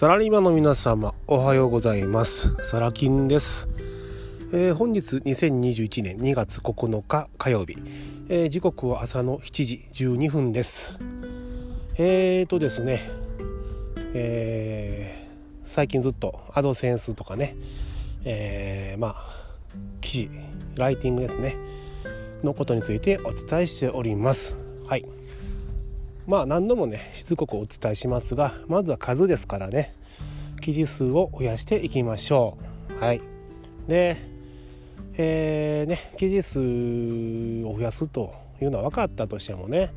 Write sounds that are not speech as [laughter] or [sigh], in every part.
サラリーマンの皆様おはようございます。サラ金です、えー、本日2021年2月9日火曜日、えー、時刻は朝の7時12分です。えーとですねえー、最近ずっとアドセンスとかねえー、まあ記事ライティングですねのことについてお伝えしております。はい。まあ何度もねしつこくお伝えしますがまずは数ですからね。記事数を増やしていきましょう。はい。でえー、ね記事数を増やすというのは分かったとしてもね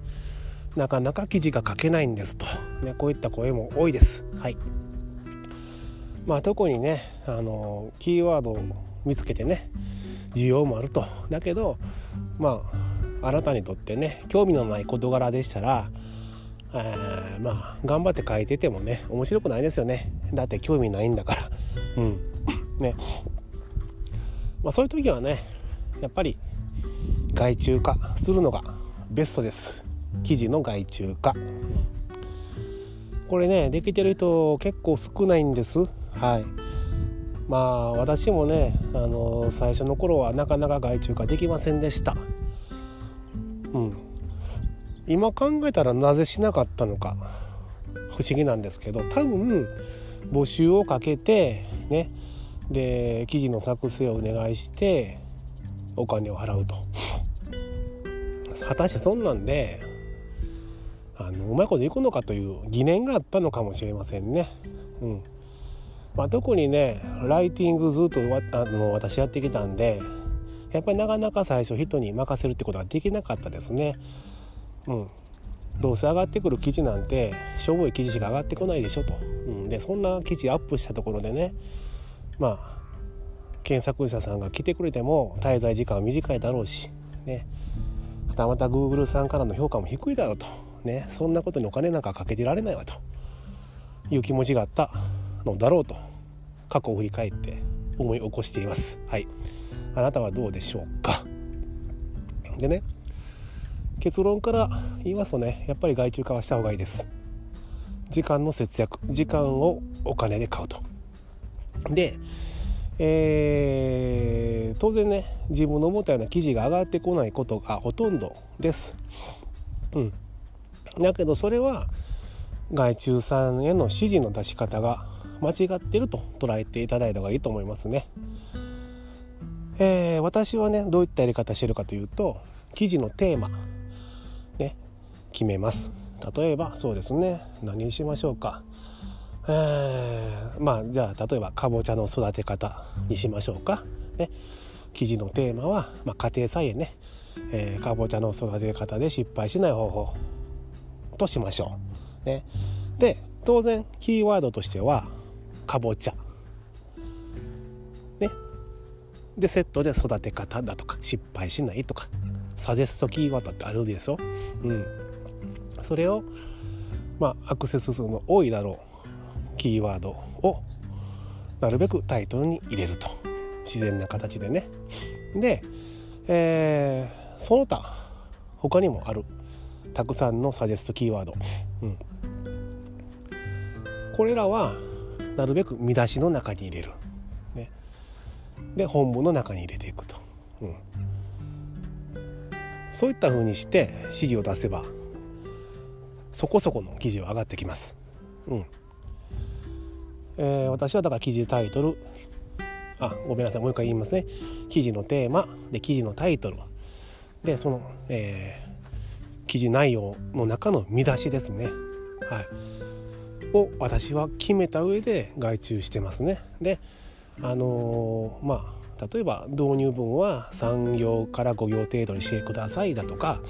なかなか記事が書けないんですと、ね、こういった声も多いです。はい。まあ特にねあのキーワードを見つけてね需要もあると。だけどまああなたにとってね興味のない事柄でしたらえー、まあ頑張って書いててもね面白くないですよね。だって興味ないんだから。うん。ね。まあそういう時はねやっぱり外注化するのがベストです。記事の外注化。これねできてる人結構少ないんです。はい。まあ私もねあの最初の頃はなかなか外注化できませんでした。今考えたらなぜしなかったのか不思議なんですけど多分募集をかけてねで記事の作成をお願いしてお金を払うと [laughs] 果たしてそんなんであのうまいこといくのかという疑念があったのかもしれませんね。うんまあ、特にねライティングずっとあの私やってきたんでやっぱりなかなか最初人に任せるってことができなかったですね。うん、どうせ上がってくる記事なんてしょぼい記事しか上がってこないでしょと、うん、でそんな記事アップしたところでねまあ検索者さんが来てくれても滞在時間は短いだろうしね。はたまた Google さんからの評価も低いだろうと。ね。そんなことにお金なんかかけてられないわと。いう気持ちがあったのだろうと。過去を振り返って思い起こしています。はい。あなたはどうでしょうか。でね。結論から言いますとねやっぱり外注化はした方がいいです。時間の節約時間をお金で買うと。でえー、当然ね自分の思ったような記事が上がってこないことがほとんどです。うん。だけどそれは外注さんへの指示の出し方が間違ってると捉えていただいた方がいいと思いますね。えー、私はねどういったやり方してるかというと記事のテーマ決めます。例えばそうですね。何にしましょうか。えー、まあじゃあ例えばかぼちゃの育て方にしましょうか。ね。記事のテーマは、まあ、家庭菜園ね、えー、かぼちゃの育て方で失敗しない方法としましょう。ね、で当然キーワードとしてはかぼちゃ。ね、でセットで育て方だとか失敗しないとかサジェストキーワードってあるでしょ、うん、それをまあアクセス数の多いだろうキーワードをなるべくタイトルに入れると。自然な形でね。で、えー、その他他にもあるたくさんのサジェストキーワード、うん、これらはなるべく見出しの中に入れる、ね、で本文の中に入れていくと、うん、そういったふうにして指示を出せばそこそこの記事は上がってきます。うん。えー、私はだから記事タイトルあごめんなさい。もう一回言いますね。記事のテーマで記事のタイトル。でその、えー、記事内容の中の見出しですね。はい。を私は決めた上で外注してますね。であのー、まあ例えば導入文は3行から5行程度にしてくださいだとか、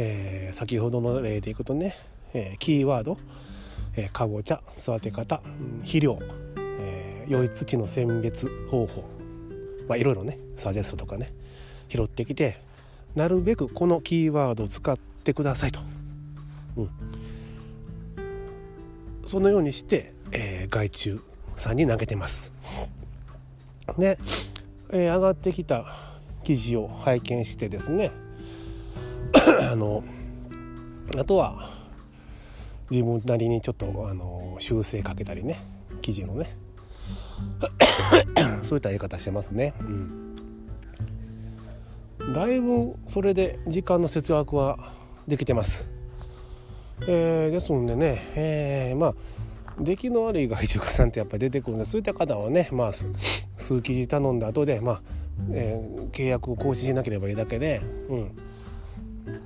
えー、先ほどの例でいくとね、えー、キーワード、えー、かぼちゃ育て方肥料、えー、良い土の選別方法、まあ、いろいろねサジェストとかね拾ってきてなるべくこのキーワードを使ってくださいと、うん、そのようにして、えー、外注さんに投げてます。で、えー、上がってきた記事を拝見してですね [coughs] あのあとは自分なりにちょっとあの修正かけたりね生地のね [coughs] そういったやり方してますね。うんだいぶそれで時間の節約はできてます。えー、ですのでね、えー、まあ出来の悪い外注家さんってやっぱり出てくるんでそういった方はね、まあ、数生地頼んだ後でまあ、えー、契約を更新しなければいいだけで、うん、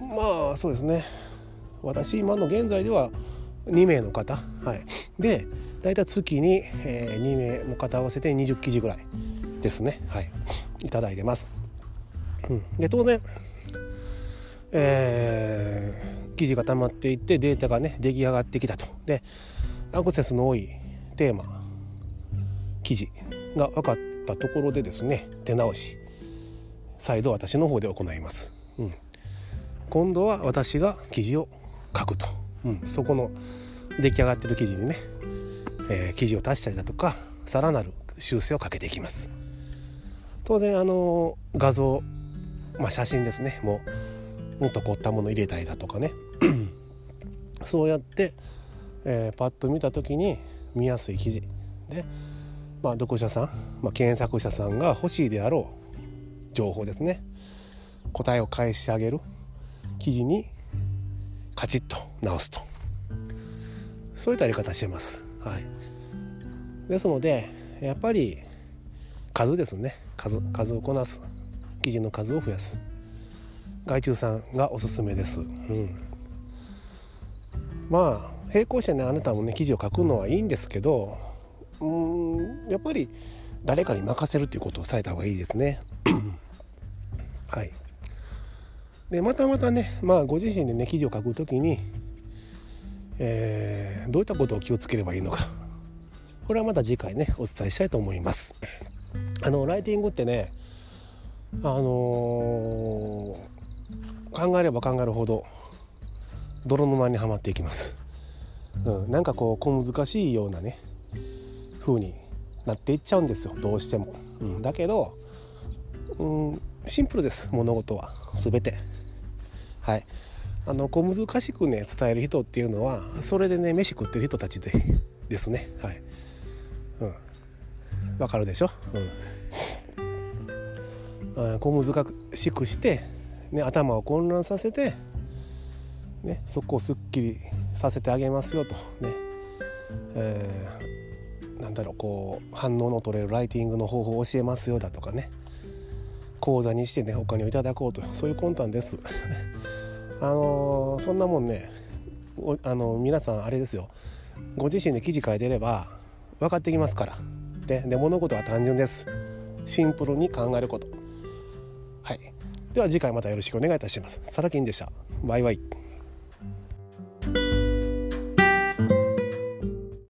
まあそうですね。私今の現在では2名の方、はい、で大体月に、えー、2名の方合わせて20記事ぐらいですね、はい、いいてます。うん、で当然、えー、記事が溜まっていってデータがね出来上がってきたと。でアクセスの多いテーマ記事が分かったところでですね手直し再度私の方で行います、うん、今度は私が記事を書くと、うん、そこの出来上がってる記事にね、えー、記事を足したりだとかさらなる修正をかけていきます。当然あの画像、まあ、写真ですね。もうもっと凝ったもの入れたりだとかね。[clears throat] そうやって、えー、パッと見た時に見やすい記事。で、まあ、読者さん、まあ、検索者さんが欲しいであろう情報ですね。答えを返してあげる。記事にカチッと直すと。そういったやり方してます。はい、ですのでやっぱり数ですね。数数をこなす。記事の数を増やす。外注さんがおすすめです。うん、まあ並行してねあなたもね記事を書くのはいいんですけどうんやっぱり誰かに任せるっていうことをされた方がいいですね。[clears throat] はい。でまたまたね、まあ、ご自身でね記事を書くときに、えー、どういったことを気をつければいいのか。これはまた次回ねお伝えしたいと思います。あのライティングってねあのー、考えれば考えるほど泥沼にはまっていきます、うん、なんかこう小難しいようなね風になっていっちゃうんですよ。どうしても、うん、だけど、うん、シンプルです。物事は。全て。はい。あの小難しくね伝える人っていうのはそれでね飯食ってる人たちで [laughs] ですね。はい。うん。わかるでしょ？うん。小難しくして、ね、頭を混乱させて、ね、そこをすっきりさせてあげますよと。ね、えー、なんだろうこう反応の取れるライティングの方法を教えますよだとかね。口座にしてねお金をいただこうと。そういう魂胆です。[laughs] あのー、そんなもんねあの皆さんあれですよ。ご自身で記事書いてれば分かってきますから。でで物事は単純です。シンプルに考えること。はい。では次回またよろしくお願いいたします。サラキンでした。バイバイ。